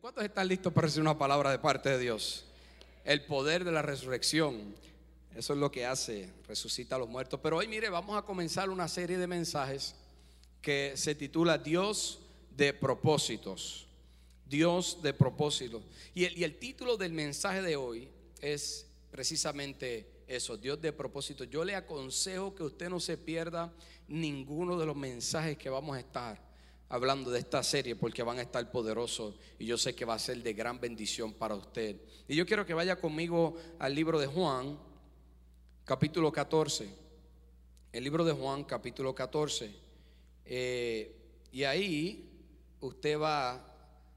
¿Cuántos están listos para recibir una palabra de parte de Dios? El poder de la resurrección. Eso es lo que hace, resucita a los muertos. Pero hoy, mire, vamos a comenzar una serie de mensajes que se titula Dios de propósitos. Dios de propósitos. Y el, y el título del mensaje de hoy es precisamente eso, Dios de propósitos. Yo le aconsejo que usted no se pierda ninguno de los mensajes que vamos a estar hablando de esta serie porque van a estar poderosos y yo sé que va a ser de gran bendición para usted. Y yo quiero que vaya conmigo al libro de Juan, capítulo 14. El libro de Juan, capítulo 14. Eh, y ahí usted va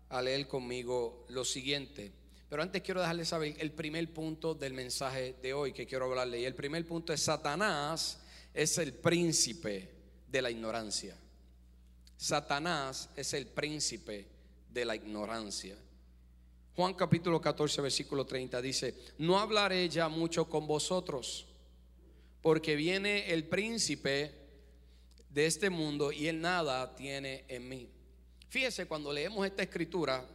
a leer conmigo lo siguiente. Pero antes quiero dejarle saber el primer punto del mensaje de hoy que quiero hablarle. Y el primer punto es Satanás es el príncipe de la ignorancia. Satanás es el príncipe de la ignorancia. Juan capítulo 14, versículo 30 dice, no hablaré ya mucho con vosotros, porque viene el príncipe de este mundo y él nada tiene en mí. Fíjese, cuando leemos esta escritura,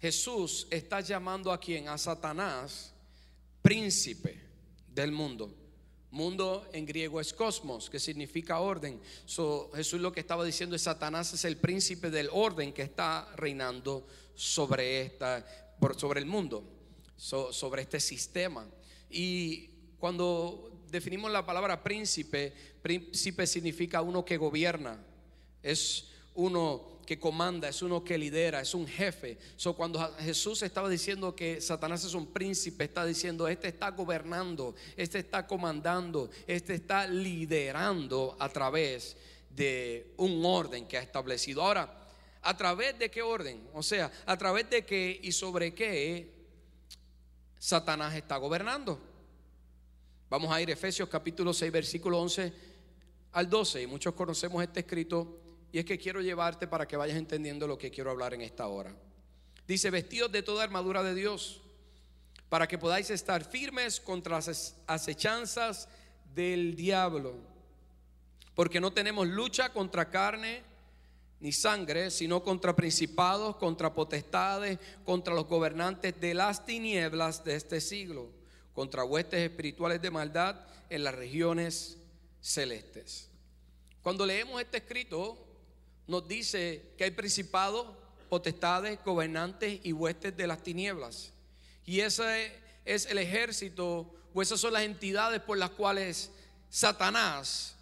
Jesús está llamando a quien, a Satanás, príncipe del mundo. Mundo en griego es cosmos, que significa orden. Jesús lo que estaba diciendo es Satanás es el príncipe del orden que está reinando sobre esta, sobre el mundo, sobre este sistema. Y cuando definimos la palabra príncipe, príncipe significa uno que gobierna, es uno que comanda, es uno que lidera, es un jefe. So, cuando Jesús estaba diciendo que Satanás es un príncipe, está diciendo, este está gobernando, este está comandando, este está liderando a través de un orden que ha establecido. Ahora, ¿a través de qué orden? O sea, ¿a través de qué y sobre qué Satanás está gobernando? Vamos a ir a Efesios capítulo 6, versículo 11 al 12. Y muchos conocemos este escrito y es que quiero llevarte para que vayas entendiendo lo que quiero hablar en esta hora. Dice, vestidos de toda armadura de Dios, para que podáis estar firmes contra las acechanzas del diablo. Porque no tenemos lucha contra carne ni sangre, sino contra principados, contra potestades, contra los gobernantes de las tinieblas de este siglo, contra huestes espirituales de maldad en las regiones celestes. Cuando leemos este escrito, nos dice que hay principados, potestades, gobernantes y huestes de las tinieblas. Y ese es el ejército o esas son las entidades por las cuales Satanás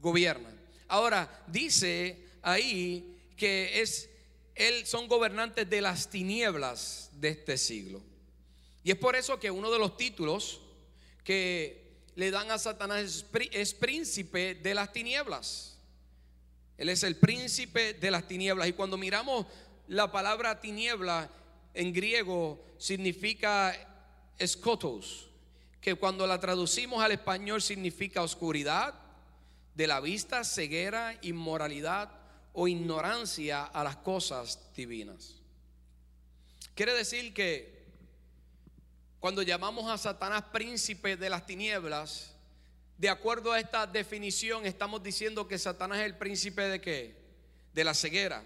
gobierna. Ahora, dice ahí que es él son gobernantes de las tinieblas de este siglo. Y es por eso que uno de los títulos que le dan a Satanás es príncipe de las tinieblas. Él es el príncipe de las tinieblas. Y cuando miramos la palabra tiniebla en griego significa escotos, que cuando la traducimos al español significa oscuridad de la vista, ceguera, inmoralidad o ignorancia a las cosas divinas. Quiere decir que cuando llamamos a Satanás príncipe de las tinieblas, de acuerdo a esta definición, estamos diciendo que Satanás es el príncipe de qué? De la ceguera.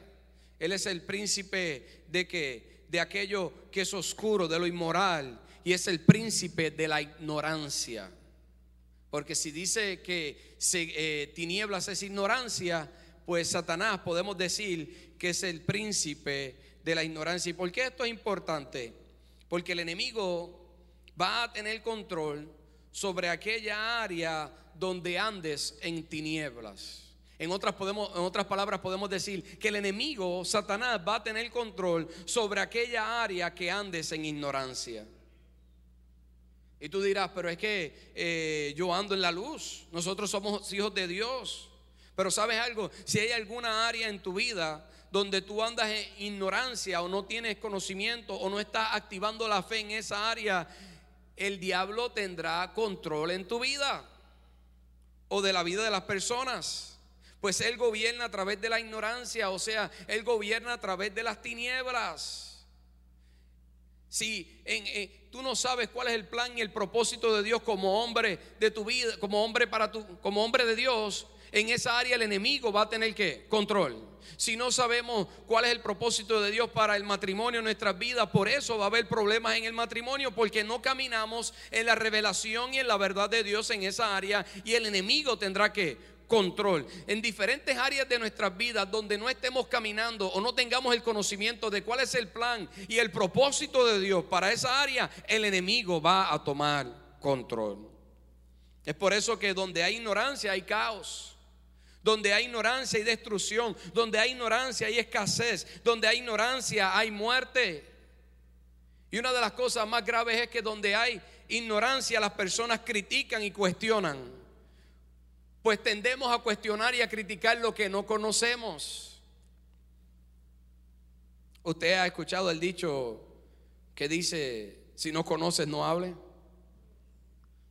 Él es el príncipe de qué? De aquello que es oscuro, de lo inmoral. Y es el príncipe de la ignorancia. Porque si dice que eh, tinieblas es ignorancia, pues Satanás podemos decir que es el príncipe de la ignorancia. ¿Y por qué esto es importante? Porque el enemigo va a tener control sobre aquella área donde andes en tinieblas. En otras, podemos, en otras palabras podemos decir que el enemigo, Satanás, va a tener control sobre aquella área que andes en ignorancia. Y tú dirás, pero es que eh, yo ando en la luz, nosotros somos hijos de Dios. Pero sabes algo, si hay alguna área en tu vida donde tú andas en ignorancia o no tienes conocimiento o no estás activando la fe en esa área, el diablo tendrá control en tu vida o de la vida de las personas. Pues Él gobierna a través de la ignorancia, o sea, Él gobierna a través de las tinieblas. Si en, tú no sabes cuál es el plan y el propósito de Dios como hombre de tu vida, como hombre para tu, como hombre de Dios, en esa área el enemigo va a tener que control. Si no sabemos cuál es el propósito de Dios para el matrimonio en nuestras vidas, por eso va a haber problemas en el matrimonio, porque no caminamos en la revelación y en la verdad de Dios en esa área y el enemigo tendrá que control. En diferentes áreas de nuestras vidas donde no estemos caminando o no tengamos el conocimiento de cuál es el plan y el propósito de Dios para esa área, el enemigo va a tomar control. Es por eso que donde hay ignorancia hay caos. Donde hay ignorancia hay destrucción. Donde hay ignorancia hay escasez. Donde hay ignorancia hay muerte. Y una de las cosas más graves es que donde hay ignorancia las personas critican y cuestionan pues tendemos a cuestionar y a criticar lo que no conocemos. Usted ha escuchado el dicho que dice, si no conoces, no hable.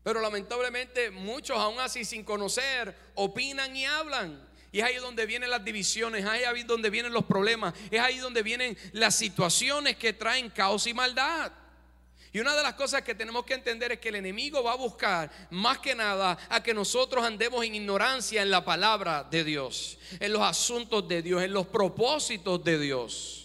Pero lamentablemente muchos aún así sin conocer opinan y hablan. Y es ahí donde vienen las divisiones, es ahí donde vienen los problemas, es ahí donde vienen las situaciones que traen caos y maldad. Y una de las cosas que tenemos que entender es que el enemigo va a buscar más que nada a que nosotros andemos en ignorancia en la palabra de Dios, en los asuntos de Dios, en los propósitos de Dios.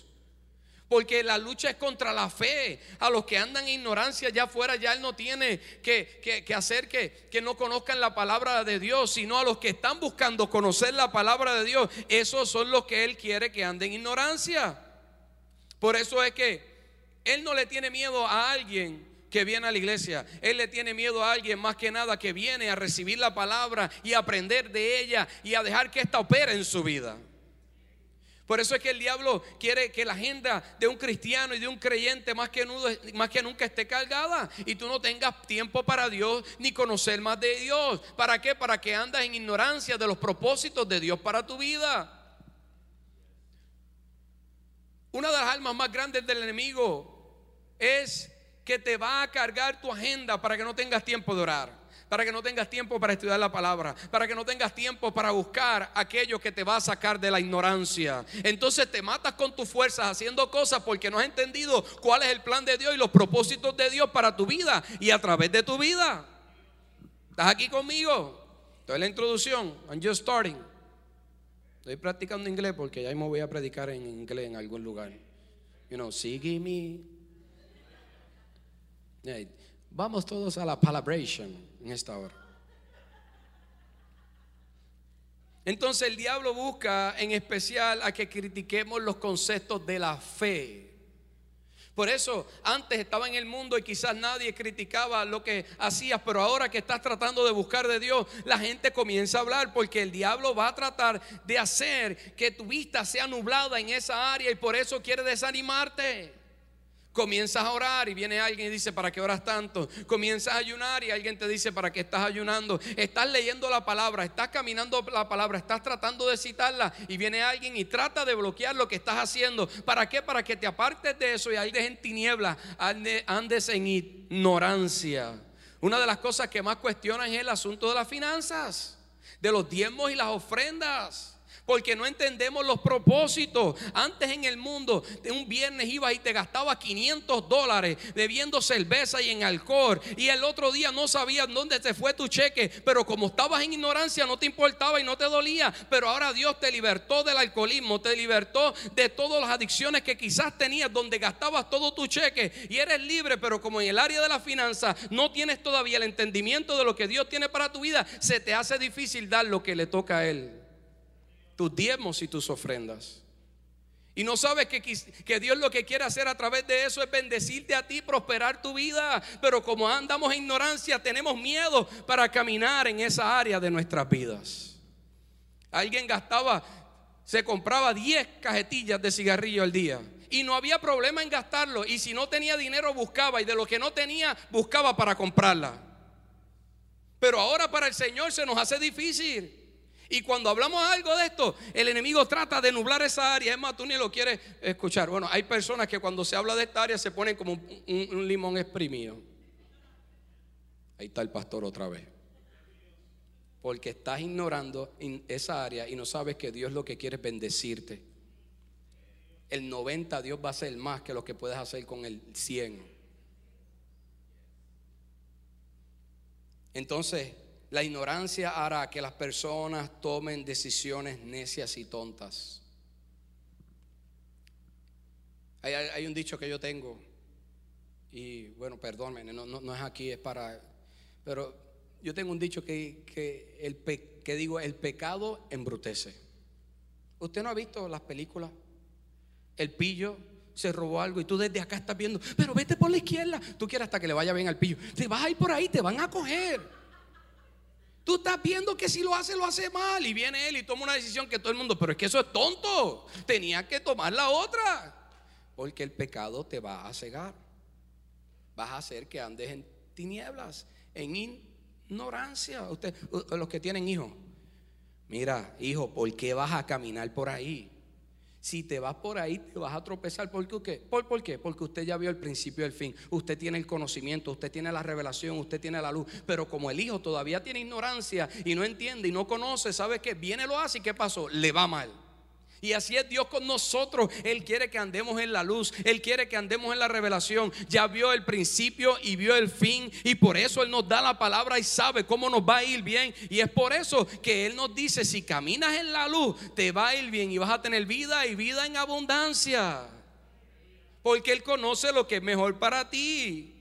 Porque la lucha es contra la fe. A los que andan en ignorancia allá afuera, ya Él no tiene que, hacer que, que no conozcan la palabra de Dios, sino a los que están buscando conocer la palabra de Dios. Esos son los que Él quiere que anden en ignorancia. Por eso es que él no le tiene miedo a alguien que viene a la iglesia. Él le tiene miedo a alguien más que nada que viene a recibir la palabra y aprender de ella y a dejar que ésta opere en su vida. Por eso es que el diablo quiere que la agenda de un cristiano y de un creyente más que, nunca esté cargada y tú no tengas tiempo para Dios ni conocer más de Dios. ¿Para qué? Para que andas en ignorancia de los propósitos de Dios para tu vida. Una de las almas más grandes del enemigo es que te va a cargar tu agenda para que no tengas tiempo de orar para que no tengas tiempo para estudiar la palabra, para que no tengas tiempo para buscar aquello que te va a sacar de la ignorancia. Entonces te matas con tus fuerzas haciendo cosas porque no has entendido cuál es el plan de Dios y los propósitos de Dios para tu vida y a través de tu vida. ¿Estás aquí conmigo? Estoy en la introducción. I'm just starting. Estoy practicando inglés porque ya me voy a predicar en inglés en algún lugar. You know, sígueme. vamos todos a la palabration en esta hora. Entonces el diablo busca en especial a que critiquemos los conceptos de la fe. Por eso antes estaba en el mundo y quizás nadie criticaba lo que hacías, pero ahora que estás tratando de buscar de Dios, la gente comienza a hablar porque el diablo va a tratar de hacer que tu vista sea nublada en esa área y por eso quiere desanimarte. Comienzas a orar y viene alguien y dice, ¿para qué oras tanto? Comienzas a ayunar y alguien te dice, ¿para qué estás ayunando? Estás leyendo la palabra, estás caminando la palabra, estás tratando de citarla y viene alguien y trata de bloquear lo que estás haciendo. ¿Para qué? Para que te apartes de eso y andes en tinieblas, andes en ignorancia. Una de las cosas que más cuestionan es el asunto de las finanzas, de los diezmos y las ofrendas porque no entendemos los propósitos. Antes en el mundo, de un viernes ibas y te gastaba 500 dólares bebiendo cerveza y en alcohol. Y el otro día no sabías dónde se fue tu cheque, pero como estabas en ignorancia no te importaba y no te dolía. Pero ahora Dios te libertó del alcoholismo, te libertó de todas las adicciones que quizás tenías, donde gastabas todo tu cheque y eres libre, pero como en el área de la finanza no tienes todavía el entendimiento de lo que Dios tiene para tu vida, se te hace difícil dar lo que le toca a Él tus diezmos y tus ofrendas. Y no sabes que, que, Dios lo que quiere hacer a través de eso es bendecirte a ti, prosperar tu vida. Pero como andamos en ignorancia, tenemos miedo para caminar en esa área de nuestras vidas. Alguien gastaba, se compraba 10 cajetillas de cigarrillo al día. Y no había problema en gastarlo. Y si no tenía dinero, buscaba. Y de lo que no tenía, buscaba para comprarla. Pero ahora para el Señor se nos hace difícil. Y cuando hablamos algo de esto, el enemigo trata de nublar esa área. Es más, tú ni lo quieres escuchar. Bueno, hay personas que cuando se habla de esta área se ponen como un, limón exprimido. Ahí está el pastor otra vez. Porque estás ignorando esa área y no sabes que Dios lo que quiere es bendecirte. El 90 Dios va a hacer más que lo que puedes hacer con el 100. Entonces, La ignorancia hará que las personas tomen decisiones necias y tontas. Hay, un dicho que yo tengo, y bueno, perdónenme, no, no, es aquí, es para... Pero yo tengo un dicho que, que, el que digo, el pecado embrutece. ¿Usted no ha visto las películas? El pillo se robó algo y tú desde acá estás viendo, pero vete por la izquierda. Tú quieres hasta que le vaya bien al pillo. Te vas a ir por ahí, te van a coger. Tú estás viendo que si lo hace, lo hace mal. Y viene él y toma una decisión que todo el mundo, pero es que eso es tonto. Tenía que tomar la otra. Porque el pecado te va a cegar. Vas a hacer que andes en tinieblas, en ignorancia. Usted, los que tienen hijos, mira, hijo, ¿por qué vas a caminar por ahí? Si te vas por ahí, te vas a tropezar. ¿Por qué? ¿Por, ¿Por, qué? Porque usted ya vio el principio y el fin. Usted tiene el conocimiento, usted tiene la revelación, usted tiene la luz. Pero como el hijo todavía tiene ignorancia y no entiende y no conoce, ¿sabe qué? Viene, lo hace y ¿qué pasó? Le va mal. Y así es Dios con nosotros. Él quiere que andemos en la luz. Él quiere que andemos en la revelación. Ya vio el principio y vio el fin. Y por eso Él nos da la palabra y sabe cómo nos va a ir bien. Y es por eso que Él nos dice, si caminas en la luz, te va a ir bien y vas a tener vida y vida en abundancia. Porque Él conoce lo que es mejor para ti.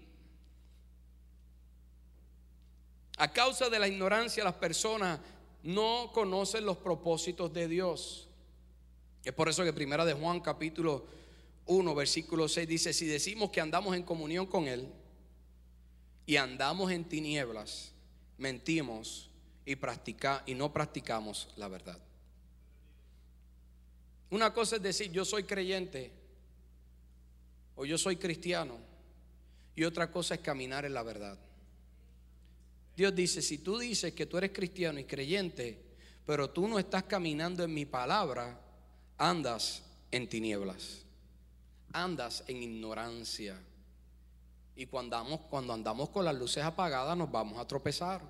A causa de la ignorancia, las personas no conocen los propósitos de Dios. Es por eso que primera de Juan capítulo 1 versículo 6 dice, si decimos que andamos en comunión con Él y andamos en tinieblas, mentimos y, practica, y no practicamos la verdad. Una cosa es decir, yo soy creyente o yo soy cristiano y otra cosa es caminar en la verdad. Dios dice, si tú dices que tú eres cristiano y creyente, pero tú no estás caminando en mi palabra, andas en tinieblas, andas en ignorancia. Y cuando andamos, con las luces apagadas nos vamos a tropezar.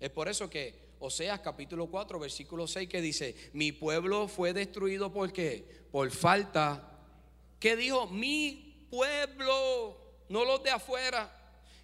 Es por eso que Oseas capítulo 4, versículo 6 que dice, mi pueblo fue destruido por qué? Por falta. ¿Qué dijo? Mi pueblo, no los de afuera.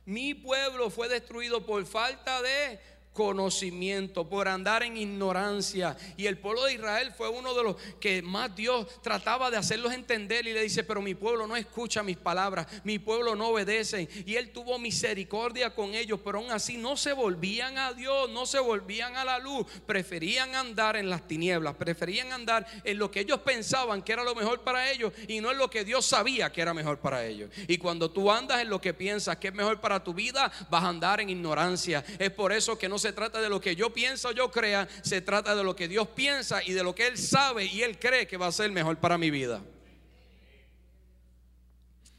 Mi pueblo fue destruido por falta de conocimiento, por andar en ignorancia. Y el pueblo de Israel fue uno de los que más Dios trataba de hacerlos entender y le dice, pero mi pueblo no escucha mis palabras, mi pueblo no obedece. Y él tuvo misericordia con ellos, pero aún así no se volvían a Dios, no se volvían a la luz, preferían andar en las tinieblas, preferían andar en lo que ellos pensaban que era lo mejor para ellos y no en lo que Dios sabía que era mejor para ellos. Y cuando tú andas en lo que piensas que es mejor para tu vida, vas a andar en ignorancia. Es por eso que no se se trata de lo que yo pienso yo crea, se trata de lo que Dios piensa y de lo que Él sabe y Él cree que va a ser mejor para mi vida.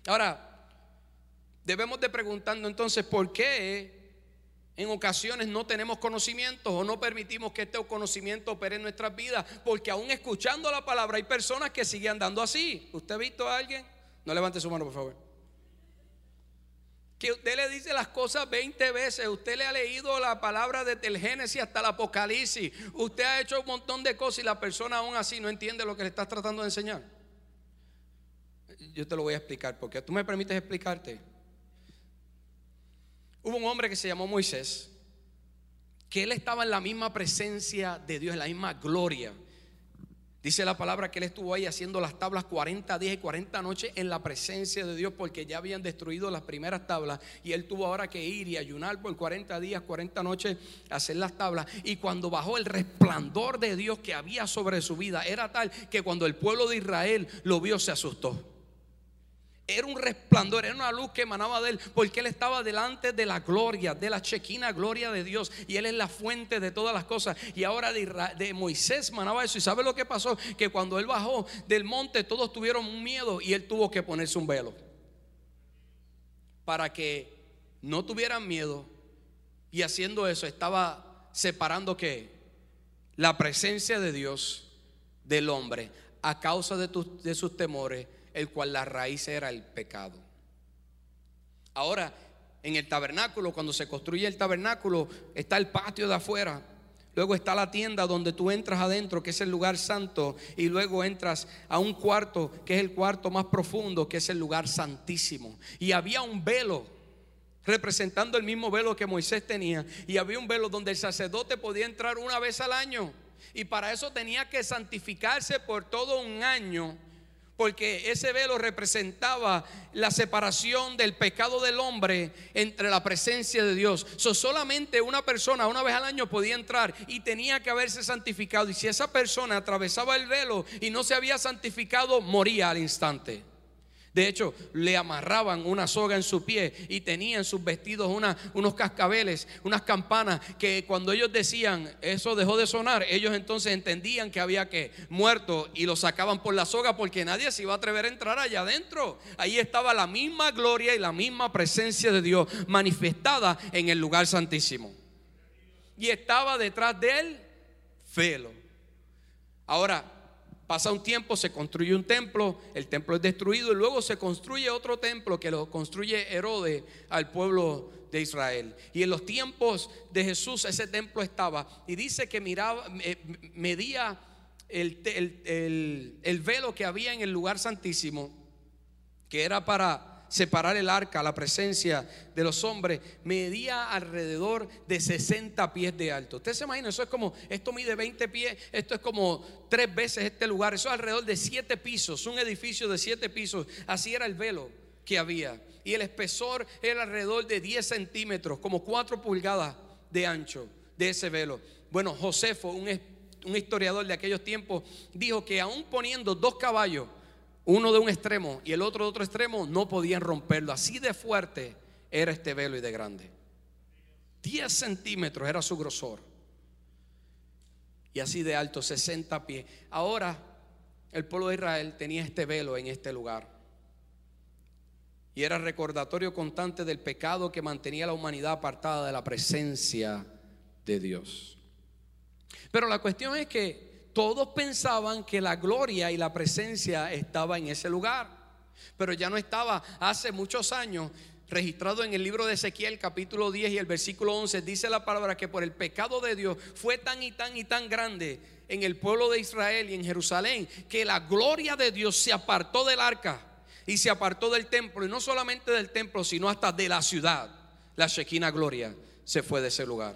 Ahora, debemos de preguntarnos entonces por qué en ocasiones no tenemos conocimiento o no permitimos que este conocimiento opere en nuestras vidas, porque aún escuchando la palabra hay personas que siguen andando así. ¿Usted ha visto a alguien? No levante su mano, por favor que usted le dice las cosas 20 veces, usted le ha leído la palabra desde el Génesis hasta el Apocalipsis, usted ha hecho un montón de cosas y la persona aún así no entiende lo que le estás tratando de enseñar. Yo te lo voy a explicar, porque tú me permites explicarte. Hubo un hombre que se llamó Moisés, que él estaba en la misma presencia de Dios, en la misma gloria. Dice la palabra que él estuvo ahí haciendo las tablas 40 días y 40 noches en la presencia de Dios porque ya habían destruido las primeras tablas y él tuvo ahora que ir y ayunar por 40 días, 40 noches hacer las tablas. Y cuando bajó el resplandor de Dios que había sobre su vida era tal que cuando el pueblo de Israel lo vio se asustó. Era un resplandor, era una luz que emanaba de él, porque él estaba delante de la gloria, de la chequina gloria de Dios, y él es la fuente de todas las cosas. Y ahora de, de Moisés manaba eso. ¿Y sabe lo que pasó? Que cuando él bajó del monte, todos tuvieron miedo y él tuvo que ponerse un velo para que no tuvieran miedo. Y haciendo eso, estaba separando que la presencia de Dios del hombre a causa de, de sus temores el cual la raíz era el pecado. Ahora, en el tabernáculo, cuando se construye el tabernáculo, está el patio de afuera. Luego está la tienda donde tú entras adentro, que es el lugar santo, y luego entras a un cuarto, que es el cuarto más profundo, que es el lugar santísimo. Y había un velo representando el mismo velo que Moisés tenía. Y había un velo donde el sacerdote podía entrar una vez al año. Y para eso tenía que santificarse por todo un año porque ese velo representaba la separación del pecado del hombre entre la presencia de Dios. solamente una persona una vez al año podía entrar y tenía que haberse santificado. Y si esa persona atravesaba el velo y no se había santificado, moría al instante. De hecho, le amarraban una soga en su pie y tenían sus vestidos unos cascabeles, unas campanas que cuando ellos decían eso dejó de sonar, ellos entonces entendían que había que muerto y lo sacaban por la soga porque nadie se iba a atrever a entrar allá adentro. Ahí estaba la misma gloria y la misma presencia de Dios manifestada en el lugar santísimo. Y estaba detrás de él velo. Ahora, Pasa un tiempo, se construye un templo, el templo es destruido y luego se construye otro templo que lo construye Herodes al pueblo de Israel. Y en los tiempos de Jesús ese templo estaba y dice que miraba, medía el velo que había en el lugar santísimo, que era para separar el arca, la presencia de los hombres, medía alrededor de 60 pies de alto. Usted se imagina, eso es como, esto mide 20 pies, esto es como tres veces este lugar, eso es alrededor de siete pisos, un edificio de siete pisos, así era el velo que había. Y el espesor era alrededor de 10 centímetros, como 4 pulgadas de ancho de ese velo. Bueno, Josefo, un, un historiador de aquellos tiempos, dijo que aún poniendo dos caballos, uno de un extremo y el otro de otro extremo, no podían romperlo. Así de fuerte era este velo y de grande. 10 centímetros era su grosor. Y así de alto, 60 pies. Ahora el pueblo de Israel tenía este velo en este lugar. Y era recordatorio constante del pecado que mantenía la humanidad apartada de la presencia de Dios. Pero la cuestión es que todos pensaban que la gloria y la presencia estaba en ese lugar, pero ya no estaba hace muchos años registrado en el libro de Ezequiel capítulo 10 y el versículo 11 dice la palabra que por el pecado de Dios fue tan y tan y tan grande en el pueblo de Israel y en Jerusalén que la gloria de Dios se apartó del arca y se apartó del templo y no solamente del templo sino hasta de la ciudad. La Shekinah gloria se fue de ese lugar.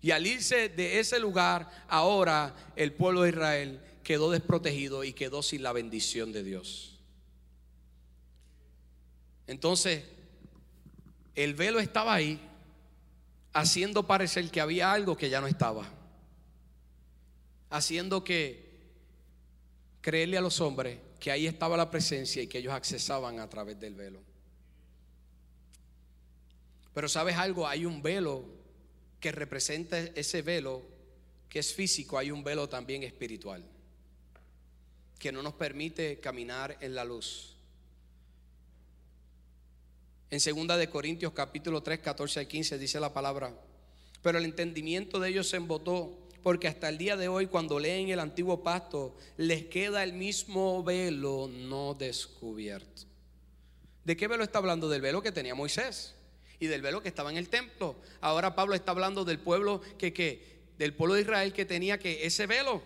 Y al irse de ese lugar, ahora el pueblo de Israel quedó desprotegido y quedó sin la bendición de Dios. Entonces, el velo estaba ahí, haciendo parecer que había algo que ya no estaba. Haciendo que creerle a los hombres que ahí estaba la presencia y que ellos accesaban a través del velo. Pero sabes algo, hay un velo que representa ese velo que es físico, hay un velo también espiritual que no nos permite caminar en la luz. En segunda de Corintios capítulo 3, 14 al 15 dice la palabra, pero el entendimiento de ellos se embotó porque hasta el día de hoy cuando leen el antiguo pacto les queda el mismo velo no descubierto. ¿De qué velo está hablando? Del velo que tenía Moisés y del velo que estaba en el templo. Ahora Pablo está hablando del pueblo que, que del pueblo de Israel que tenía que ese velo,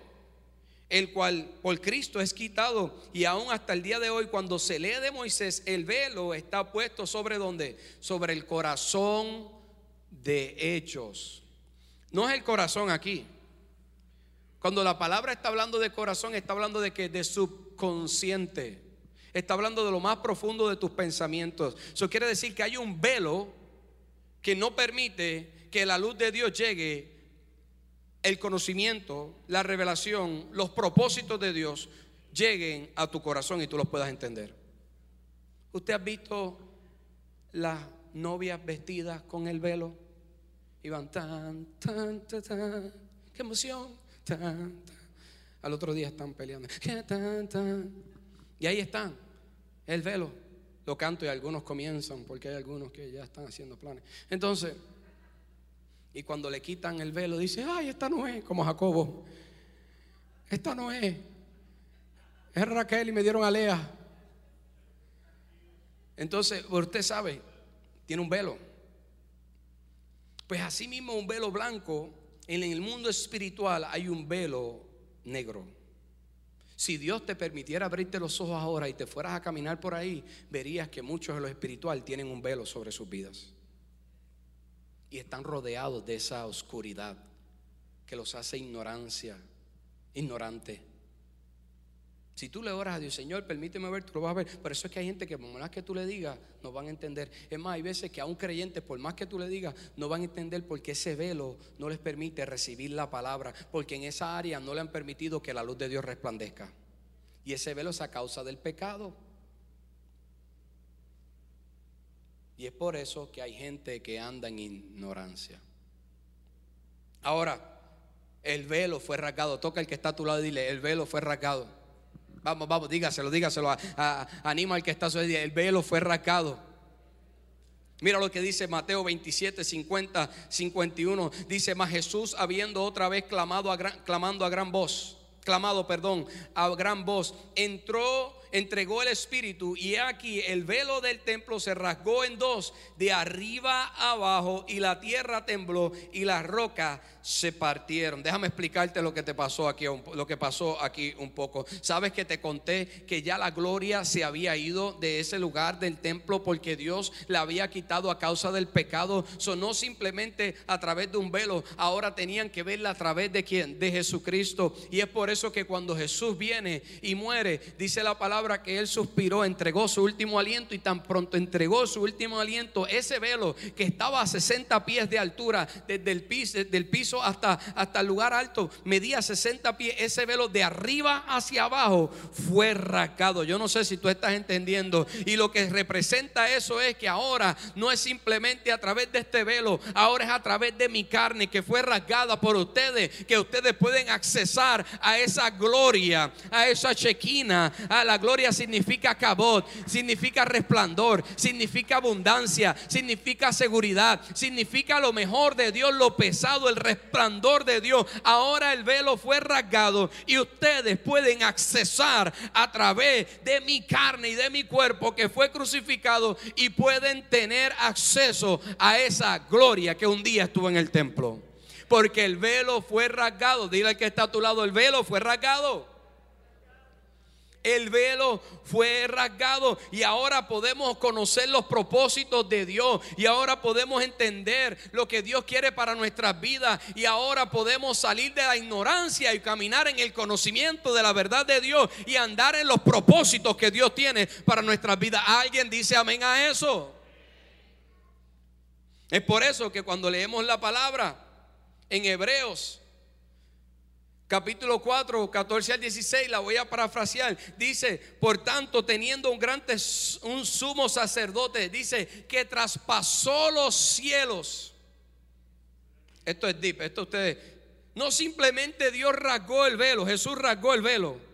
el cual por Cristo es quitado y aún hasta el día de hoy cuando se lee de Moisés el velo está puesto sobre donde, sobre el corazón de hechos. No es el corazón aquí. Cuando la palabra está hablando de corazón, está hablando de que de subconsciente. Está hablando de lo más profundo de tus pensamientos. Eso quiere decir que hay un velo que no permite que la luz de Dios llegue, el conocimiento, la revelación, los propósitos de Dios lleguen a tu corazón y tú los puedas entender. ¿Usted ha visto las novias vestidas con el velo? Y van tan, tan, tan, tan, qué emoción, tan. Al otro día están peleando. Y ahí están, el velo lo canto y algunos comienzan porque hay algunos que ya están haciendo planes. Entonces, y cuando le quitan el velo, dice, ay, esta no es, como Jacobo, esta no es, es Raquel y me dieron a Lea. Entonces, usted sabe, tiene un velo. Pues así mismo un velo blanco, en el mundo espiritual hay un velo negro. Si Dios te permitiera abrirte los ojos ahora y te fueras a caminar por ahí, verías que muchos de lo espiritual tienen un velo sobre sus vidas. Y están rodeados de esa oscuridad que los hace ignorancia, ignorante. Si tú le oras a Dios, Señor, permíteme ver, tú lo vas a ver. Por eso es que hay gente que por más que tú le digas, no van a entender. Es más, hay veces que a un creyente, por más que tú le digas, no van a entender porque ese velo no les permite recibir la palabra. Porque en esa área no le han permitido que la luz de Dios resplandezca. Y ese velo es a causa del pecado. Y es por eso que hay gente que anda en ignorancia. Ahora, el velo fue rasgado. Toca el que está a tu lado y dile, el velo fue rasgado. Vamos, vamos, dígaselo, dígaselo. anima al que está a lado. El velo fue rasgado. Mira lo que dice Mateo 27, 50, 51. Dice, mas Jesús habiendo otra vez clamado a clamando a gran voz, clamado, perdón, a gran voz, entró entregó el Espíritu y aquí el velo del templo se rasgó en dos, de arriba abajo, y la tierra tembló y las rocas se partieron. Déjame explicarte lo que te pasó aquí, lo que pasó aquí un poco. Sabes que te conté que ya la gloria se había ido de ese lugar del templo porque Dios la había quitado a causa del pecado. no simplemente a través de un velo, ahora tenían que verla a través de quién? De Jesucristo. Y es por eso que cuando Jesús viene y muere, dice la palabra que él suspiró, entregó su último aliento y tan pronto entregó su último aliento, ese velo que estaba a 60 pies de altura desde el piso, del piso hasta, hasta el lugar alto, medía 60 pies, ese velo de arriba hacia abajo fue rasgado. Yo no sé si tú estás entendiendo. Y lo que representa eso es que ahora no es simplemente a través de este velo, ahora es a través de mi carne que fue rasgada por ustedes, que ustedes pueden accesar a esa gloria, a esa chequina. A la gloria significa cabot, significa resplandor, significa abundancia, significa seguridad, significa lo mejor de Dios, lo pesado, el resplandor resplandor de Dios. Ahora el velo fue rasgado y ustedes pueden accesar a través de mi carne y de mi cuerpo que fue crucificado y pueden tener acceso a esa gloria que un día estuvo en el templo. Porque el velo fue rasgado. Dile al que está a tu lado, el velo fue rasgado. El velo fue rasgado y ahora podemos conocer los propósitos de Dios y ahora podemos entender lo que Dios quiere para nuestras vidas y ahora podemos salir de la ignorancia y caminar en el conocimiento de la verdad de Dios y andar en los propósitos que Dios tiene para nuestras vidas. ¿Alguien dice amén a eso? Es por eso que cuando leemos la palabra en Hebreos capítulo 4, 14 al 16, la voy a parafrasear. Dice, por tanto, teniendo un gran un sumo sacerdote, dice que traspasó los cielos. Esto es deep, esto ustedes. No simplemente Dios rasgó el velo, Jesús rasgó el velo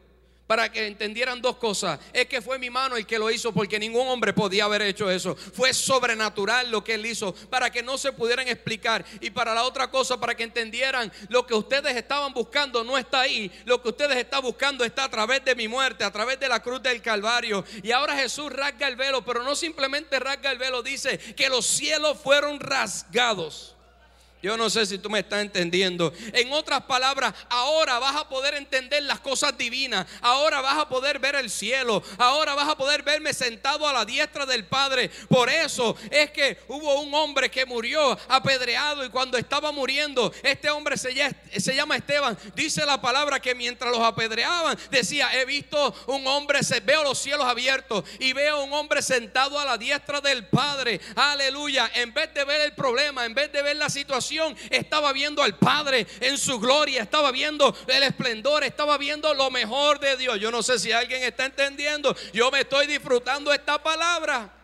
para que entendieran dos cosas. Es que fue mi mano el que lo hizo porque ningún hombre podía haber hecho eso. Fue sobrenatural lo que él hizo para que no se pudieran explicar. Y para la otra cosa, para que entendieran lo que ustedes estaban buscando no está ahí. Lo que ustedes están buscando está a través de mi muerte, a través de la cruz del Calvario. Y ahora Jesús rasga el velo, pero no simplemente rasga el velo, dice que los cielos fueron rasgados. Yo no sé si tú me estás entendiendo. En otras palabras, ahora vas a poder entender las cosas divinas. Ahora vas a poder ver el cielo. Ahora vas a poder verme sentado a la diestra del Padre. Por eso es que hubo un hombre que murió apedreado y cuando estaba muriendo, este hombre se, llama Esteban. Dice la palabra que mientras los apedreaban, decía, he visto un hombre, veo los cielos abiertos y veo un hombre sentado a la diestra del Padre. Aleluya. En vez de ver el problema, en vez de ver la situación, estaba viendo al Padre en su gloria, estaba viendo el esplendor, estaba viendo lo mejor de Dios. Yo no sé si alguien está entendiendo, yo me estoy disfrutando esta palabra.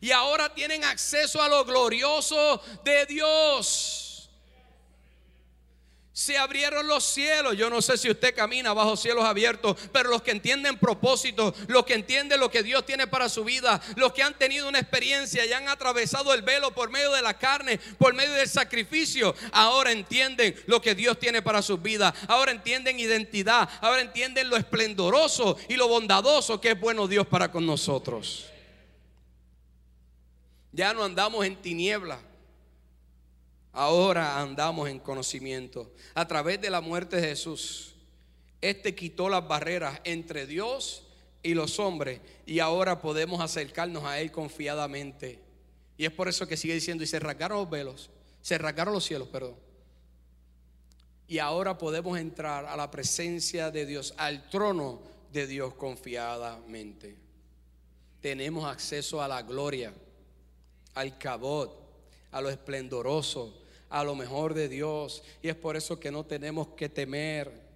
Y ahora tienen acceso a lo glorioso de Dios se abrieron los cielos. Yo no sé si usted camina bajo cielos abiertos, pero los que entienden propósito, los que entienden lo que Dios tiene para su vida, los que han tenido una experiencia y han atravesado el velo por medio de la carne, por medio del sacrificio, ahora entienden lo que Dios tiene para su vida. Ahora entienden identidad, ahora entienden lo esplendoroso y lo bondadoso que es bueno Dios para con nosotros. Ya no andamos en tinieblas Ahora andamos en conocimiento. A través de la muerte de Jesús, Este quitó las barreras entre Dios y los hombres y ahora podemos acercarnos a Él confiadamente. Y es por eso que sigue diciendo, y se rasgaron los velos, se rasgaron los cielos, perdón. Y ahora podemos entrar a la presencia de Dios, al trono de Dios confiadamente. Tenemos acceso a la gloria, al cabot, a lo esplendoroso, a lo mejor de Dios. Y es por eso que no tenemos que temer.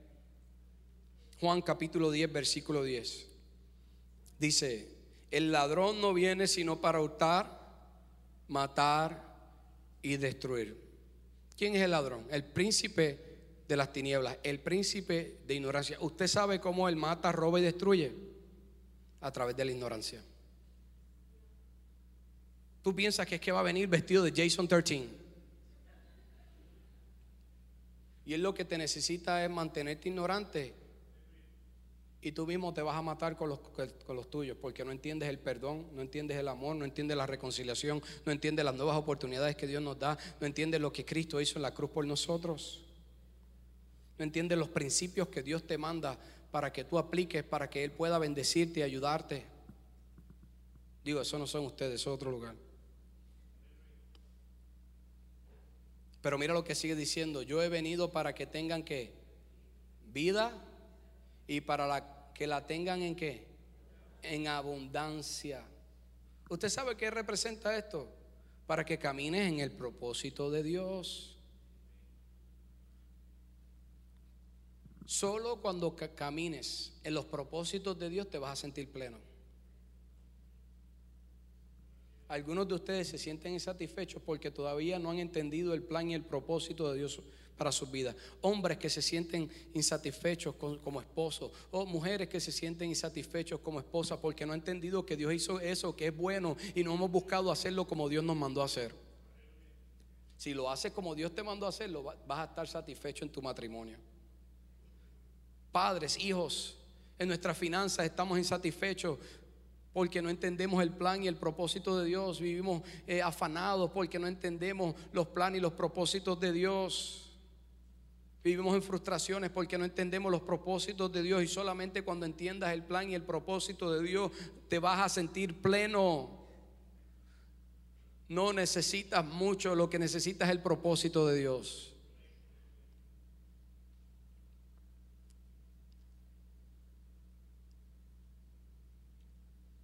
Juan capítulo 10, versículo 10. Dice, el ladrón no viene sino para hurtar, matar y destruir. ¿Quién es el ladrón? El príncipe de las tinieblas, el príncipe de ignorancia. ¿Usted sabe cómo él mata, roba y destruye? A través de la ignorancia. Tú piensas que es que va a venir vestido de Jason 13. Y él lo que te necesita es mantenerte ignorante. Y tú mismo te vas a matar con los, con los tuyos porque no entiendes el perdón, no entiendes el amor, no entiendes la reconciliación, no entiendes las nuevas oportunidades que Dios nos da, no entiendes lo que Cristo hizo en la cruz por nosotros. No entiendes los principios que Dios te manda para que tú apliques, para que Él pueda bendecirte y ayudarte. Digo, eso no son ustedes, es otro lugar. Pero mira lo que sigue diciendo. Yo he venido para que tengan que vida y para la, que la tengan en qué? En abundancia. ¿Usted sabe qué representa esto? Para que camines en el propósito de Dios. Solo cuando camines en los propósitos de Dios te vas a sentir pleno. Algunos de ustedes se sienten insatisfechos porque todavía no han entendido el plan y el propósito de Dios para sus vidas. Hombres que se sienten insatisfechos como esposos o mujeres que se sienten insatisfechos como esposas porque no han entendido que Dios hizo eso, que es bueno y no hemos buscado hacerlo como Dios nos mandó a hacer. Si lo haces como Dios te mandó a hacerlo, vas a estar satisfecho en tu matrimonio padres, hijos, en nuestras finanzas estamos insatisfechos porque no entendemos el plan y el propósito de Dios. Vivimos eh, afanados porque no entendemos los planes y los propósitos de Dios. Vivimos en frustraciones porque no entendemos los propósitos de Dios y solamente cuando entiendas el plan y el propósito de Dios te vas a sentir pleno. No necesitas mucho, lo que necesitas es el propósito de Dios.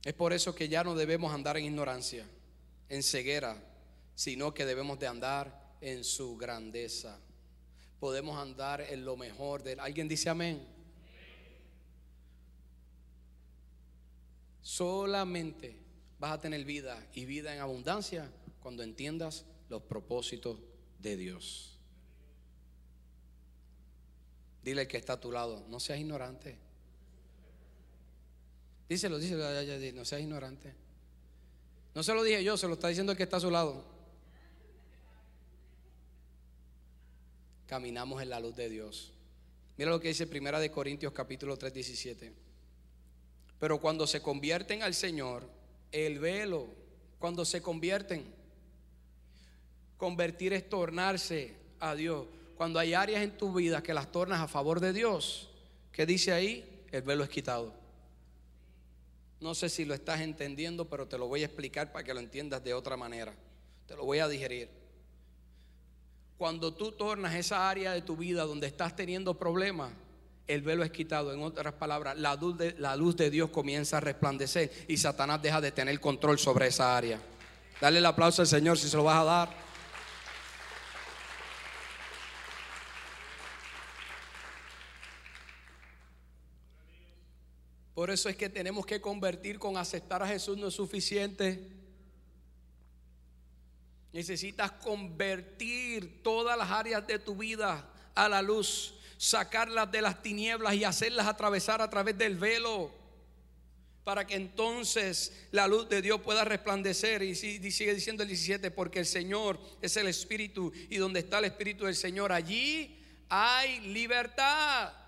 Es por eso que ya no debemos andar en ignorancia, en ceguera, sino que debemos de andar en su grandeza. Podemos andar en lo mejor de él. ¿Alguien dice amén? Solamente vas a tener vida y vida en abundancia cuando entiendas los propósitos de Dios. Dile que está a tu lado, no seas ignorante. Díselo, díselo, no seas ignorante. No se lo dije yo, se lo está diciendo el que está a su lado. Caminamos en la luz de Dios. Mira lo que dice Primera de Corintios capítulo 3, 17. Pero cuando se convierten al Señor, el velo, cuando se convierten, convertir es tornarse a Dios. Cuando hay áreas en tu vida que las tornas a favor de Dios, ¿qué dice ahí? El velo es quitado. No sé si lo estás entendiendo, pero te lo voy a explicar para que lo entiendas de otra manera. Te lo voy a digerir. Cuando tú tornas esa área de tu vida donde estás teniendo problemas, el velo es quitado. En otras palabras, la luz, de, la luz de Dios comienza a resplandecer y Satanás deja de tener control sobre esa área. Dale el aplauso al Señor si se lo vas a dar. Por eso es que tenemos que convertir con aceptar a Jesús no es suficiente. Necesitas convertir todas las áreas de tu vida a la luz, sacarlas de las tinieblas y hacerlas atravesar a través del velo para que entonces la luz de Dios pueda resplandecer. Y sigue diciendo el 17, porque el Señor es el Espíritu y donde está el Espíritu del Señor, allí hay libertad.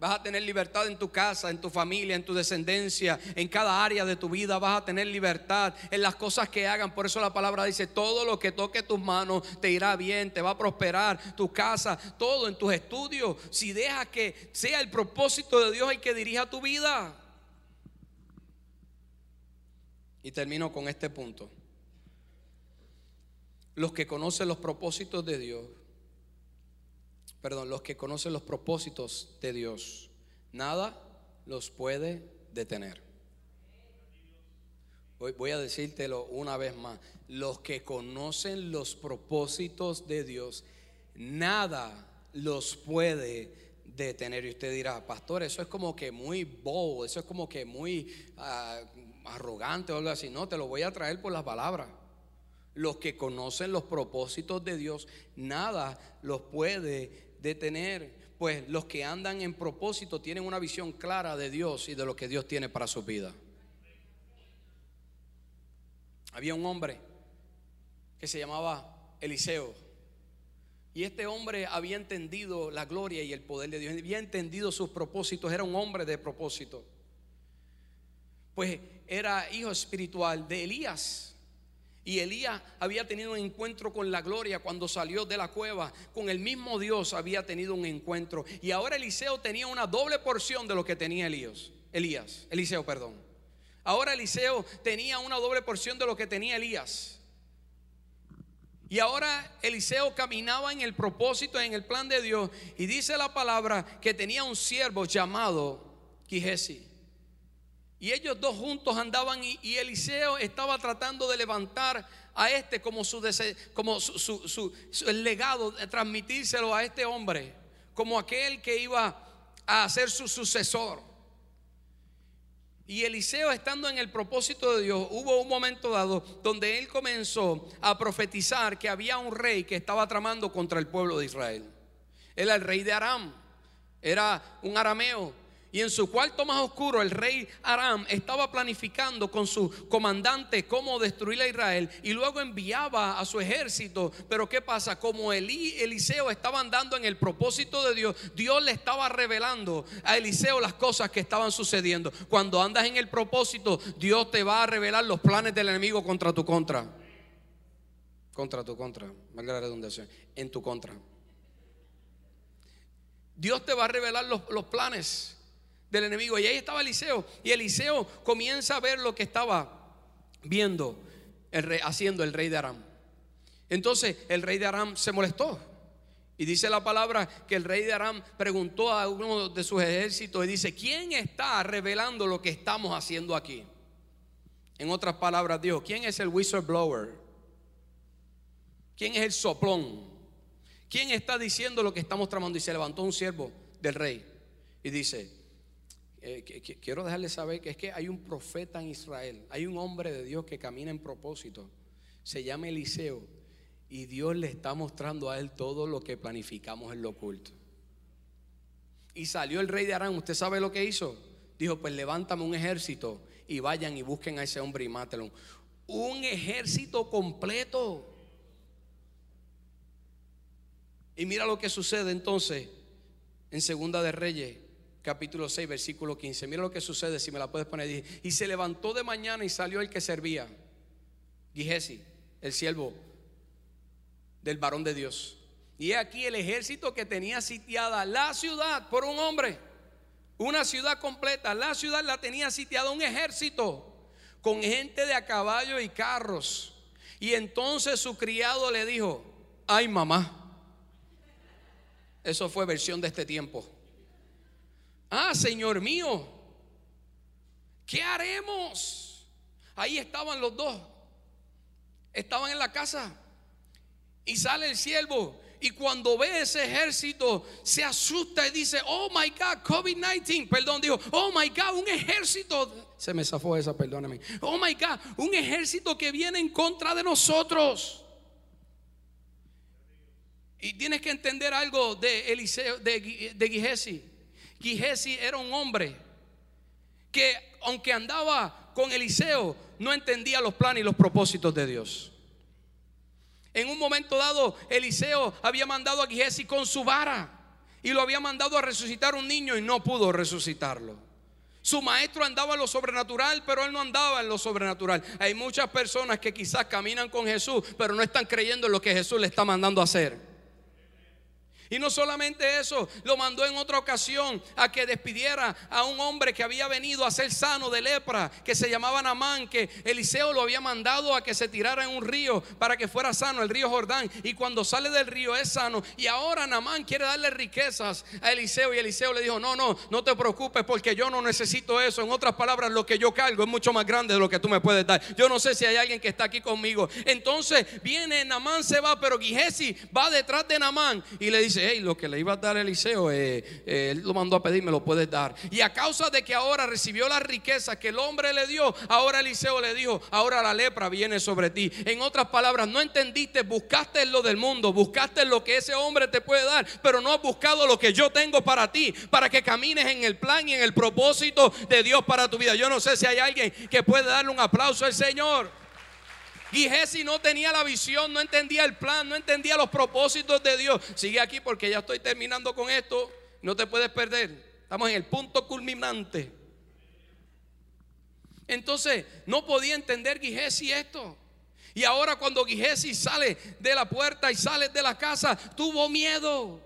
Vas a tener libertad en tu casa, en tu familia, en tu descendencia, en cada área de tu vida. Vas a tener libertad en las cosas que hagan. Por eso la palabra dice, todo lo que toque tus manos te irá bien, te va a prosperar, tu casa, todo en tus estudios. Si dejas que sea el propósito de Dios el que dirija tu vida. Y termino con este punto. Los que conocen los propósitos de Dios perdón, los que conocen los propósitos de Dios, nada los puede detener. Voy, a decírtelo una vez más, los que conocen los propósitos de Dios, nada los puede detener. Y usted dirá, pastor, eso es como que muy bobo, eso es como que muy ah, arrogante o algo así. No, te lo voy a traer por las palabras. Los que conocen los propósitos de Dios, nada los puede de tener, pues los que andan en propósito tienen una visión clara de Dios y de lo que Dios tiene para su vida. Había un hombre que se llamaba Eliseo. Y este hombre había entendido la gloria y el poder de Dios, había entendido sus propósitos, era un hombre de propósito. Pues era hijo espiritual de Elías. Y Elías había tenido un encuentro con la gloria cuando salió de la cueva. Con el mismo Dios había tenido un encuentro. Y ahora Eliseo tenía una doble porción de lo que tenía Elías. Elías, Eliseo, perdón. Ahora Eliseo tenía una doble porción de lo que tenía Elías. Y ahora Eliseo caminaba en el propósito, en el plan de Dios. Y dice la palabra que tenía un siervo llamado Quijesi. Y ellos dos juntos andaban y, Eliseo estaba tratando de levantar a este como su, como su, el legado, de transmitírselo a este hombre, como aquel que iba a ser su sucesor. Y Eliseo estando en el propósito de Dios, hubo un momento dado donde él comenzó a profetizar que había un rey que estaba tramando contra el pueblo de Israel. Era el rey de Aram, era un arameo y en su cuarto más oscuro el rey Aram estaba planificando con su comandante cómo destruir a Israel y luego enviaba a su ejército. Pero ¿qué pasa? Como Eliseo estaba andando en el propósito de Dios, Dios le estaba revelando a Eliseo las cosas que estaban sucediendo. Cuando andas en el propósito, Dios te va a revelar los planes del enemigo contra tu contra. Contra tu contra, valga la redundancia, en tu contra. Dios te va a revelar los, los planes del enemigo. Y ahí estaba Eliseo. Y Eliseo comienza a ver lo que estaba viendo el rey, haciendo el rey de Aram. Entonces el rey de Aram se molestó. Y dice la palabra que el rey de Aram preguntó a uno de sus ejércitos y dice, ¿quién está revelando lo que estamos haciendo aquí? En otras palabras dijo, ¿quién es el whistleblower? ¿Quién es el soplón? ¿Quién está diciendo lo que estamos tramando? Y se levantó un siervo del rey y dice, eh, quiero dejarles saber que es que hay un profeta en Israel, hay un hombre de Dios que camina en propósito, se llama Eliseo, y Dios le está mostrando a él todo lo que planificamos en lo oculto. Y salió el rey de Arán, ¿usted sabe lo que hizo? Dijo, pues levántame un ejército y vayan y busquen a ese hombre y mátelo. Un ejército completo. Y mira lo que sucede entonces en Segunda de Reyes capítulo 6, versículo 15. Mira lo que sucede si me la puedes poner. Y se levantó de mañana y salió el que servía, Gihesi, el siervo del varón de Dios. Y aquí el ejército que tenía sitiada la ciudad por un hombre, una ciudad completa. La ciudad la tenía sitiada un ejército con gente de a caballo y carros. Y entonces su criado le dijo, ay mamá. Eso fue versión de este tiempo. Ah, Señor mío, ¿qué haremos? Ahí estaban los dos. Estaban en la casa. Y sale el siervo. Y cuando ve ese ejército, se asusta y dice, oh my God, COVID-19. Perdón, dijo, oh my God, un ejército. Se me zafó esa, perdóname. Oh my God, un ejército que viene en contra de nosotros. Y tienes que entender algo de Eliseo, de, de Gihesi era un hombre que aunque andaba con Eliseo, no entendía los planes y los propósitos de Dios. En un momento dado, Eliseo había mandado a Gihesi con su vara. y lo había mandado a resucitar un niño y no pudo resucitarlo. Su maestro andaba en lo sobrenatural, pero él no andaba en lo sobrenatural. Hay muchas personas que quizás caminan con Jesús, pero no están creyendo en lo que Jesús le está mandando a hacer. Y no solamente eso, lo mandó en otra ocasión a que despidiera a un hombre que había venido a ser sano de lepra, que se llamaba Namán, que Eliseo lo había mandado a que se tirara en un río para que fuera sano, el río Jordán. Y cuando sale del río es sano. Y ahora Namán quiere darle riquezas a Eliseo. Y Eliseo le dijo, no, no, no te preocupes porque yo no necesito eso. En otras palabras, lo que yo cargo es mucho más grande de lo que tú me puedes dar. Yo no sé si hay alguien que está aquí conmigo. Entonces viene Namán, se va, pero Gihesi va detrás de Namán y le dice, hey, lo que le iba a dar Eliseo, eh, eh, él lo mandó a pedir, me lo puedes dar. Y a causa de que ahora recibió la riqueza que el hombre le dio, ahora Eliseo le dijo, ahora la lepra viene sobre ti. En otras palabras, no entendiste, buscaste lo del mundo, buscaste lo que ese hombre te puede dar, pero no has buscado lo que yo tengo para ti, para que camines en el plan y en el propósito de Dios para tu vida. Yo no sé si hay alguien que puede darle un aplauso al Señor. Jesse no tenía la visión, no entendía el plan, no entendía los propósitos de Dios. Sigue aquí porque ya estoy terminando con esto. No te puedes perder. Estamos en el punto culminante. Entonces, no podía entender Gihesi esto. Y ahora cuando Gihesi sale de la puerta y sale de la casa, tuvo miedo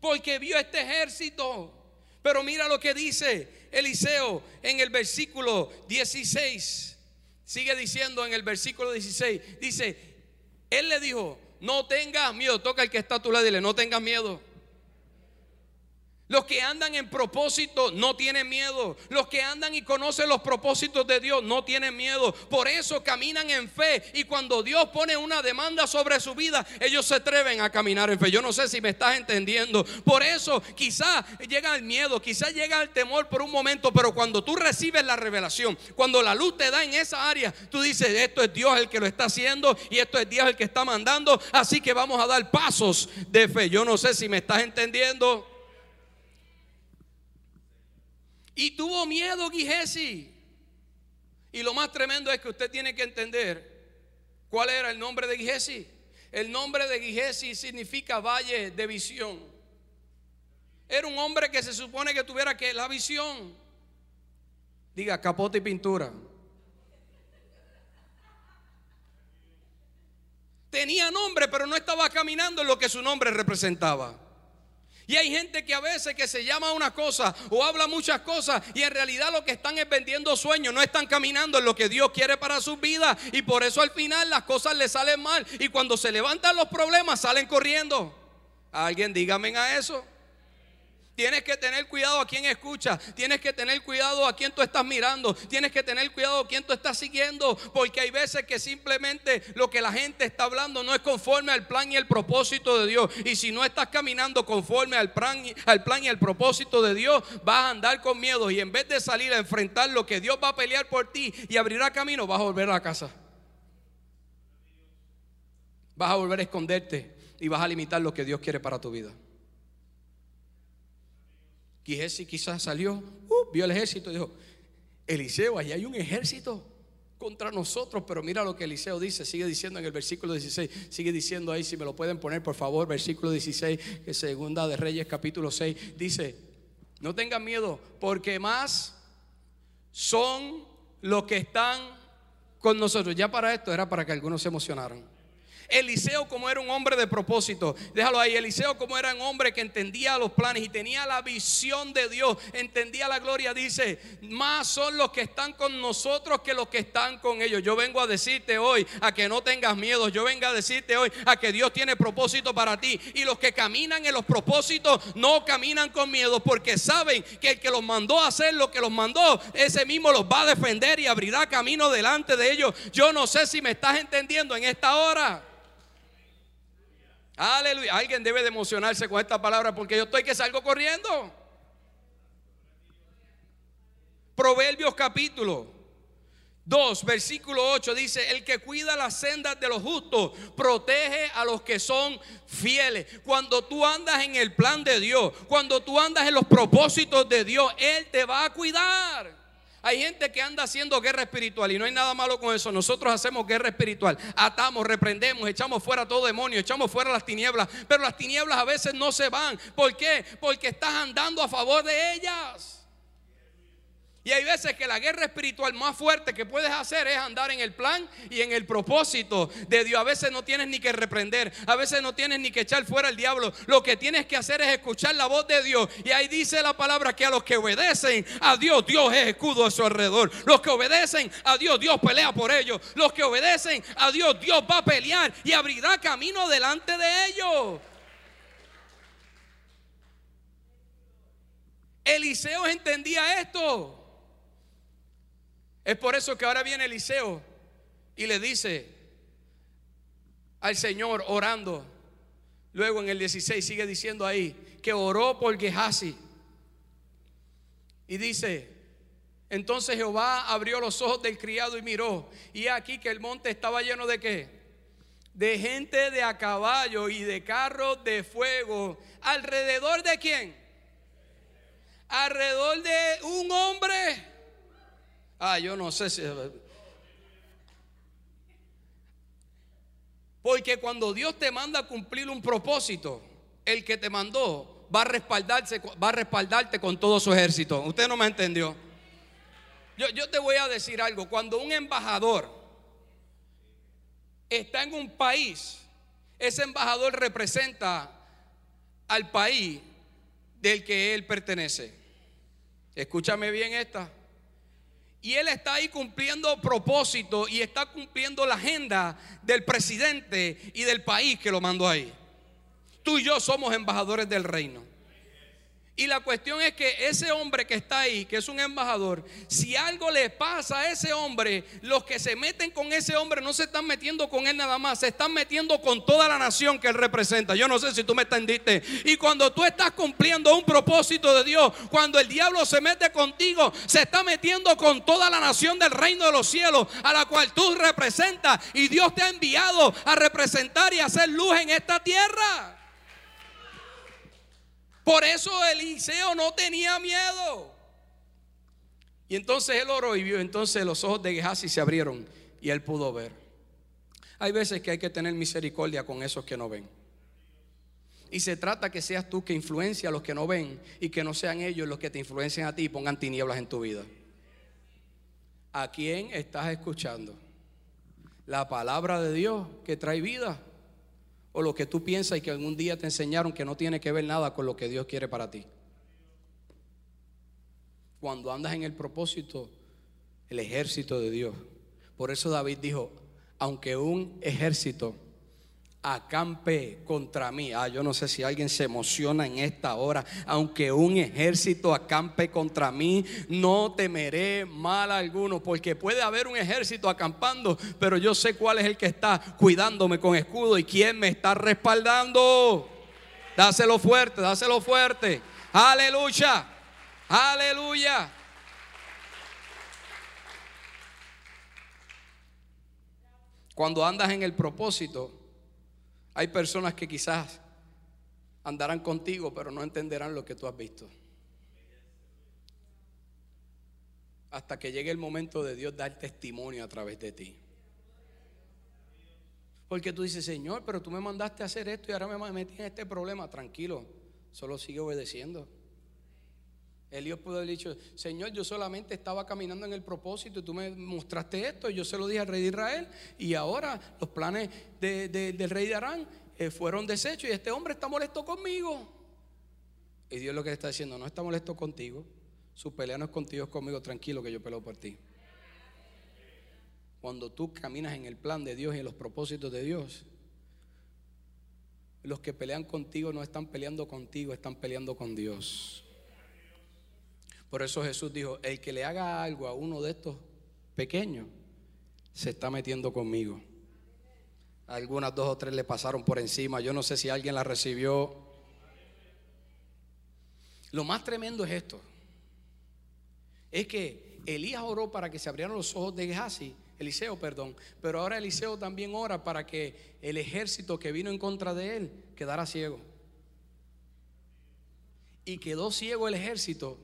porque vio este ejército. Pero mira lo que dice Eliseo en el versículo 16. Sigue diciendo en el versículo 16, dice, él le dijo, no tengas miedo, toca el que está a tu lado y dile, no tengas miedo. Los que andan en propósito no tienen miedo. Los que andan y conocen los propósitos de Dios no tienen miedo. Por eso caminan en fe. Y cuando Dios pone una demanda sobre su vida, ellos se atreven a caminar en fe. Yo no sé si me estás entendiendo. Por eso quizá llega el miedo, quizá llega el temor por un momento. Pero cuando tú recibes la revelación, cuando la luz te da en esa área, tú dices, esto es Dios el que lo está haciendo y esto es Dios el que está mandando. Así que vamos a dar pasos de fe. Yo no sé si me estás entendiendo. Y tuvo miedo Gihesi. Y lo más tremendo es que usted tiene que entender cuál era el nombre de Gihesi. El nombre de Gihesi significa valle de visión. Era un hombre que se supone que tuviera que la visión. Diga capote y pintura. Tenía nombre, pero no estaba caminando en lo que su nombre representaba. Y hay gente que a veces que se llama una cosa o habla muchas cosas y en realidad lo que están es vendiendo sueños, no están caminando en lo que Dios quiere para sus vidas y por eso al final las cosas le salen mal y cuando se levantan los problemas salen corriendo. Alguien dígame a eso. Tienes que tener cuidado a quien escucha. Tienes que tener cuidado a quien tú estás mirando. Tienes que tener cuidado a quien tú estás siguiendo. Porque hay veces que simplemente lo que la gente está hablando no es conforme al plan y el propósito de Dios. Y si no estás caminando conforme al plan, al plan y el propósito de Dios, vas a andar con miedo. Y en vez de salir a enfrentar lo que Dios va a pelear por ti y abrirá camino, vas a volver a la casa. Vas a volver a esconderte y vas a limitar lo que Dios quiere para tu vida. Y quizás salió, uh, vio el ejército y dijo, Eliseo, allá hay un ejército contra nosotros, pero mira lo que Eliseo dice, sigue diciendo en el versículo 16, sigue diciendo ahí, si me lo pueden poner por favor, versículo 16, que segunda de Reyes capítulo 6, dice, no tengan miedo, porque más son los que están con nosotros. Ya para esto era para que algunos se emocionaran. Eliseo como era un hombre de propósito, déjalo ahí, Eliseo como era un hombre que entendía los planes y tenía la visión de Dios, entendía la gloria, dice, más son los que están con nosotros que los que están con ellos. Yo vengo a decirte hoy a que no tengas miedo, yo vengo a decirte hoy a que Dios tiene propósito para ti y los que caminan en los propósitos no caminan con miedo porque saben que el que los mandó a hacer lo que los mandó, ese mismo los va a defender y abrirá camino delante de ellos. Yo no sé si me estás entendiendo en esta hora. Aleluya. Alguien debe de emocionarse con esta palabra porque yo estoy que salgo corriendo. Proverbios capítulo 2, versículo 8 dice, el que cuida las sendas de los justos, protege a los que son fieles. Cuando tú andas en el plan de Dios, cuando tú andas en los propósitos de Dios, Él te va a cuidar. Hay gente que anda haciendo guerra espiritual y no hay nada malo con eso. Nosotros hacemos guerra espiritual. Atamos, reprendemos, echamos fuera todo demonio, echamos fuera las tinieblas. Pero las tinieblas a veces no se van. ¿Por qué? Porque estás andando a favor de ellas. Y hay veces que la guerra espiritual más fuerte que puedes hacer es andar en el plan y en el propósito de Dios. A veces no tienes ni que reprender, a veces no tienes ni que echar fuera el diablo. Lo que tienes que hacer es escuchar la voz de Dios. Y ahí dice la palabra que a los que obedecen a Dios, Dios es escudo a su alrededor. Los que obedecen a Dios, Dios pelea por ellos. Los que obedecen a Dios, Dios va a pelear y abrirá camino delante de ellos. Eliseo entendía esto. Es por eso que ahora viene Eliseo y le dice al Señor orando. Luego en el 16 sigue diciendo ahí que oró por Gehazi. Y dice, entonces Jehová abrió los ojos del criado y miró. Y aquí que el monte estaba lleno de qué? De gente de a caballo y de carros de fuego. ¿Alrededor de quién? Alrededor de un hombre Ah, yo no sé si... Porque cuando Dios te manda a cumplir un propósito, el que te mandó va a respaldarse, va a respaldarte con todo su ejército. Usted no me entendió. Yo, yo te voy a decir algo. Cuando un embajador está en un país, ese embajador representa al país del que él pertenece. Escúchame bien esta. Y él está ahí cumpliendo propósito y está cumpliendo la agenda del presidente y del país que lo mandó ahí. Tú y yo somos embajadores del reino. Y la cuestión es que ese hombre que está ahí, que es un embajador, si algo le pasa a ese hombre, los que se meten con ese hombre no se están metiendo con él nada más, se están metiendo con toda la nación que él representa. Yo no sé si tú me entendiste. Y cuando tú estás cumpliendo un propósito de Dios, cuando el diablo se mete contigo, se está metiendo con toda la nación del reino de los cielos, a la cual tú representas. Y Dios te ha enviado a representar y hacer luz en esta tierra. Por eso Eliseo no tenía miedo. Y entonces él oró y vio, entonces los ojos de Gehazi se abrieron y él pudo ver. Hay veces que hay que tener misericordia con esos que no ven. Y se trata que seas tú que influencia a los que no ven y que no sean ellos los que te influencien a ti y pongan tinieblas en tu vida. ¿A quién estás escuchando? La palabra de Dios que trae vida o lo que tú piensas y que algún día te enseñaron que no tiene que ver nada con lo que Dios quiere para ti. Cuando andas en el propósito, el ejército de Dios. Por eso David dijo, aunque un ejército acampe contra mí. Ah, yo no sé si alguien se emociona en esta hora. Aunque un ejército acampe contra mí, no temeré mal alguno, porque puede haber un ejército acampando, pero yo sé cuál es el que está cuidándome con escudo y quién me está respaldando. Dáselo fuerte, dáselo fuerte. Aleluya. Aleluya. Cuando andas en el propósito, hay personas que quizás andarán contigo, pero no entenderán lo que tú has visto. Hasta que llegue el momento de Dios dar testimonio a través de ti. Porque tú dices, Señor, pero tú me mandaste a hacer esto y ahora me metí en este problema. Tranquilo, solo sigue obedeciendo. Elías pudo haber dicho, Señor, yo solamente estaba caminando en el propósito y tú me mostraste esto y yo se lo dije al rey de Israel y ahora los planes del rey de Arán eh, fueron deshechos y este hombre está molesto conmigo. Y Dios lo que le está diciendo, no está molesto contigo, su pelea no es contigo, es conmigo, tranquilo que yo peleo por ti. Cuando tú caminas en el plan de Dios y en los propósitos de Dios, los que pelean contigo no están peleando contigo, están peleando con Dios. Por eso Jesús dijo, el que le haga algo a uno de estos pequeños, se está metiendo conmigo. Algunas dos o tres le pasaron por encima. Yo no sé si alguien la recibió. Lo más tremendo es esto. Es que Elías oró para que se abrieran los ojos de Gehazi, Eliseo, perdón. Pero ahora Eliseo también ora para que el ejército que vino en contra de él quedara ciego. Y quedó ciego el ejército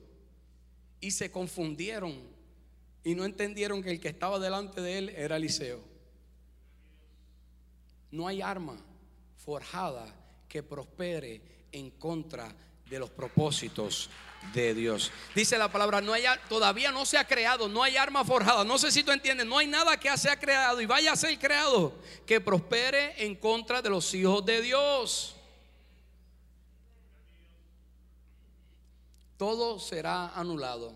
y se confundieron y no entendieron que el que estaba delante de él era Eliseo. No hay arma forjada que prospere en contra de los propósitos de Dios. Dice la palabra, no hay, todavía no se ha creado, no hay arma forjada. No sé si tú entiendes, no hay nada que se ha creado y vaya a ser creado que prospere en contra de los hijos de Dios. Todo será anulado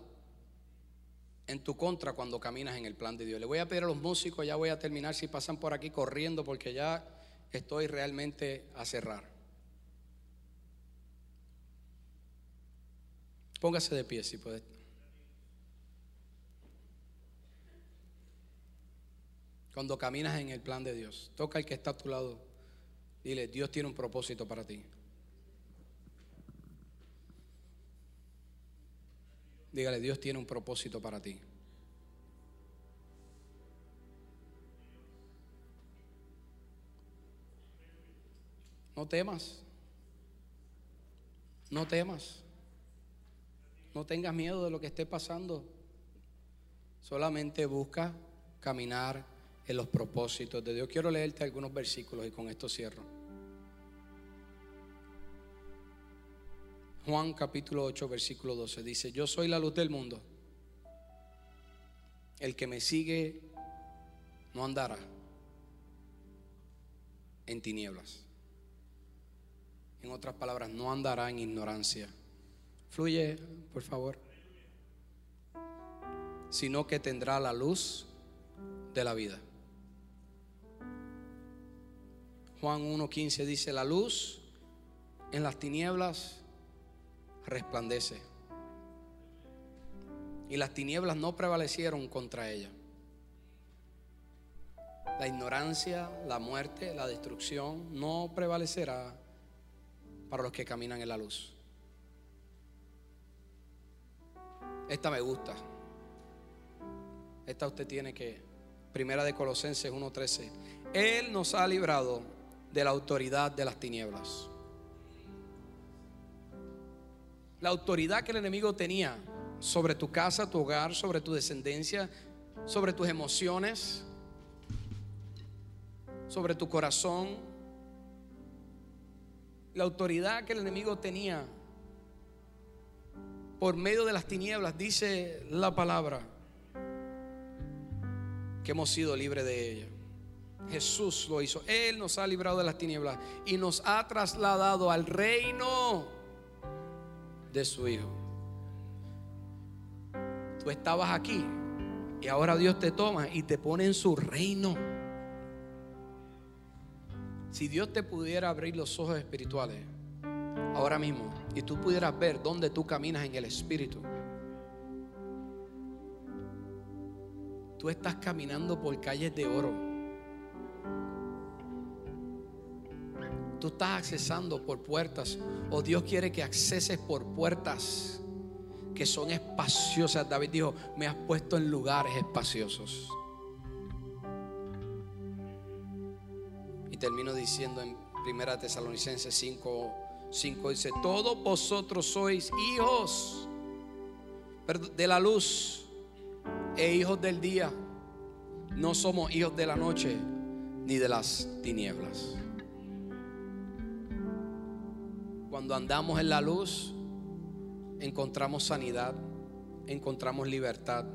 en tu contra cuando caminas en el plan de Dios. Le voy a pedir a los músicos, ya voy a terminar si pasan por aquí corriendo porque ya estoy realmente a cerrar. Póngase de pie si puede. Cuando caminas en el plan de Dios, toca el que está a tu lado. Dile, Dios tiene un propósito para ti. Dígale, Dios tiene un propósito para ti. No temas. No temas. No tengas miedo de lo que esté pasando. Solamente busca caminar en los propósitos de Dios. Quiero leerte algunos versículos y con esto cierro. Juan capítulo 8, versículo 12 dice, yo soy la luz del mundo. El que me sigue no andará en tinieblas. En otras palabras, no andará en ignorancia. Fluye, por favor. Sino que tendrá la luz de la vida. Juan 1.15 dice, la luz en las tinieblas resplandece. Y las tinieblas no prevalecieron contra ella. La ignorancia, la muerte, la destrucción no prevalecerá para los que caminan en la luz. Esta me gusta. Esta usted tiene que, primera de Colosenses 1.13, Él nos ha librado de la autoridad de las tinieblas la autoridad que el enemigo tenía sobre tu casa, tu hogar, sobre tu descendencia, sobre tus emociones, sobre tu corazón. La autoridad que el enemigo tenía por medio de las tinieblas, dice la palabra, que hemos sido libres de ella. Jesús lo hizo. Él nos ha librado de las tinieblas y nos ha trasladado al reino de su Hijo. Tú estabas aquí y ahora Dios te toma y te pone en su reino. Si Dios te pudiera abrir los ojos espirituales ahora mismo y tú pudieras ver dónde tú caminas en el Espíritu, tú estás caminando por calles de oro Tú estás accesando por puertas o Dios quiere que acceses por puertas que son espaciosas. David dijo, me has puesto en lugares espaciosos. Y termino diciendo en Primera Tesalonicenses 5, 5 dice, todos vosotros sois hijos de la luz e hijos del día. No somos hijos de la noche ni de las tinieblas. Cuando andamos en la luz, encontramos sanidad, encontramos libertad,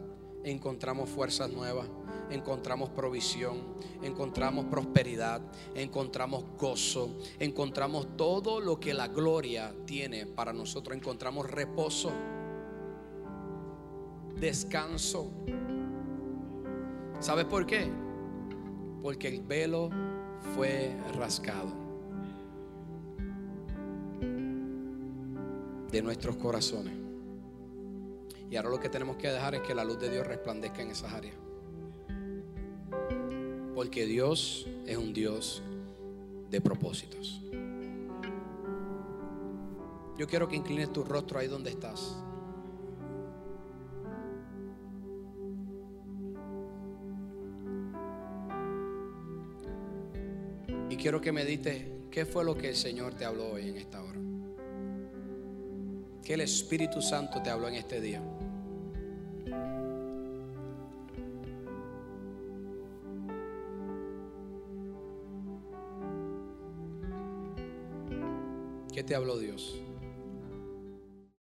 encontramos fuerzas nuevas, encontramos provisión, encontramos prosperidad, encontramos gozo, encontramos todo lo que la gloria tiene para nosotros, encontramos reposo, descanso. ¿Sabes por qué? Porque el velo fue rascado. De nuestros corazones. Y ahora lo que tenemos que dejar es que la luz de Dios resplandezca en esas áreas. Porque Dios es un Dios de propósitos. Yo quiero que inclines tu rostro ahí donde estás. Y quiero que medites qué fue lo que el Señor te habló hoy en esta hora que el Espíritu Santo te habló en este día. ¿Qué te habló Dios?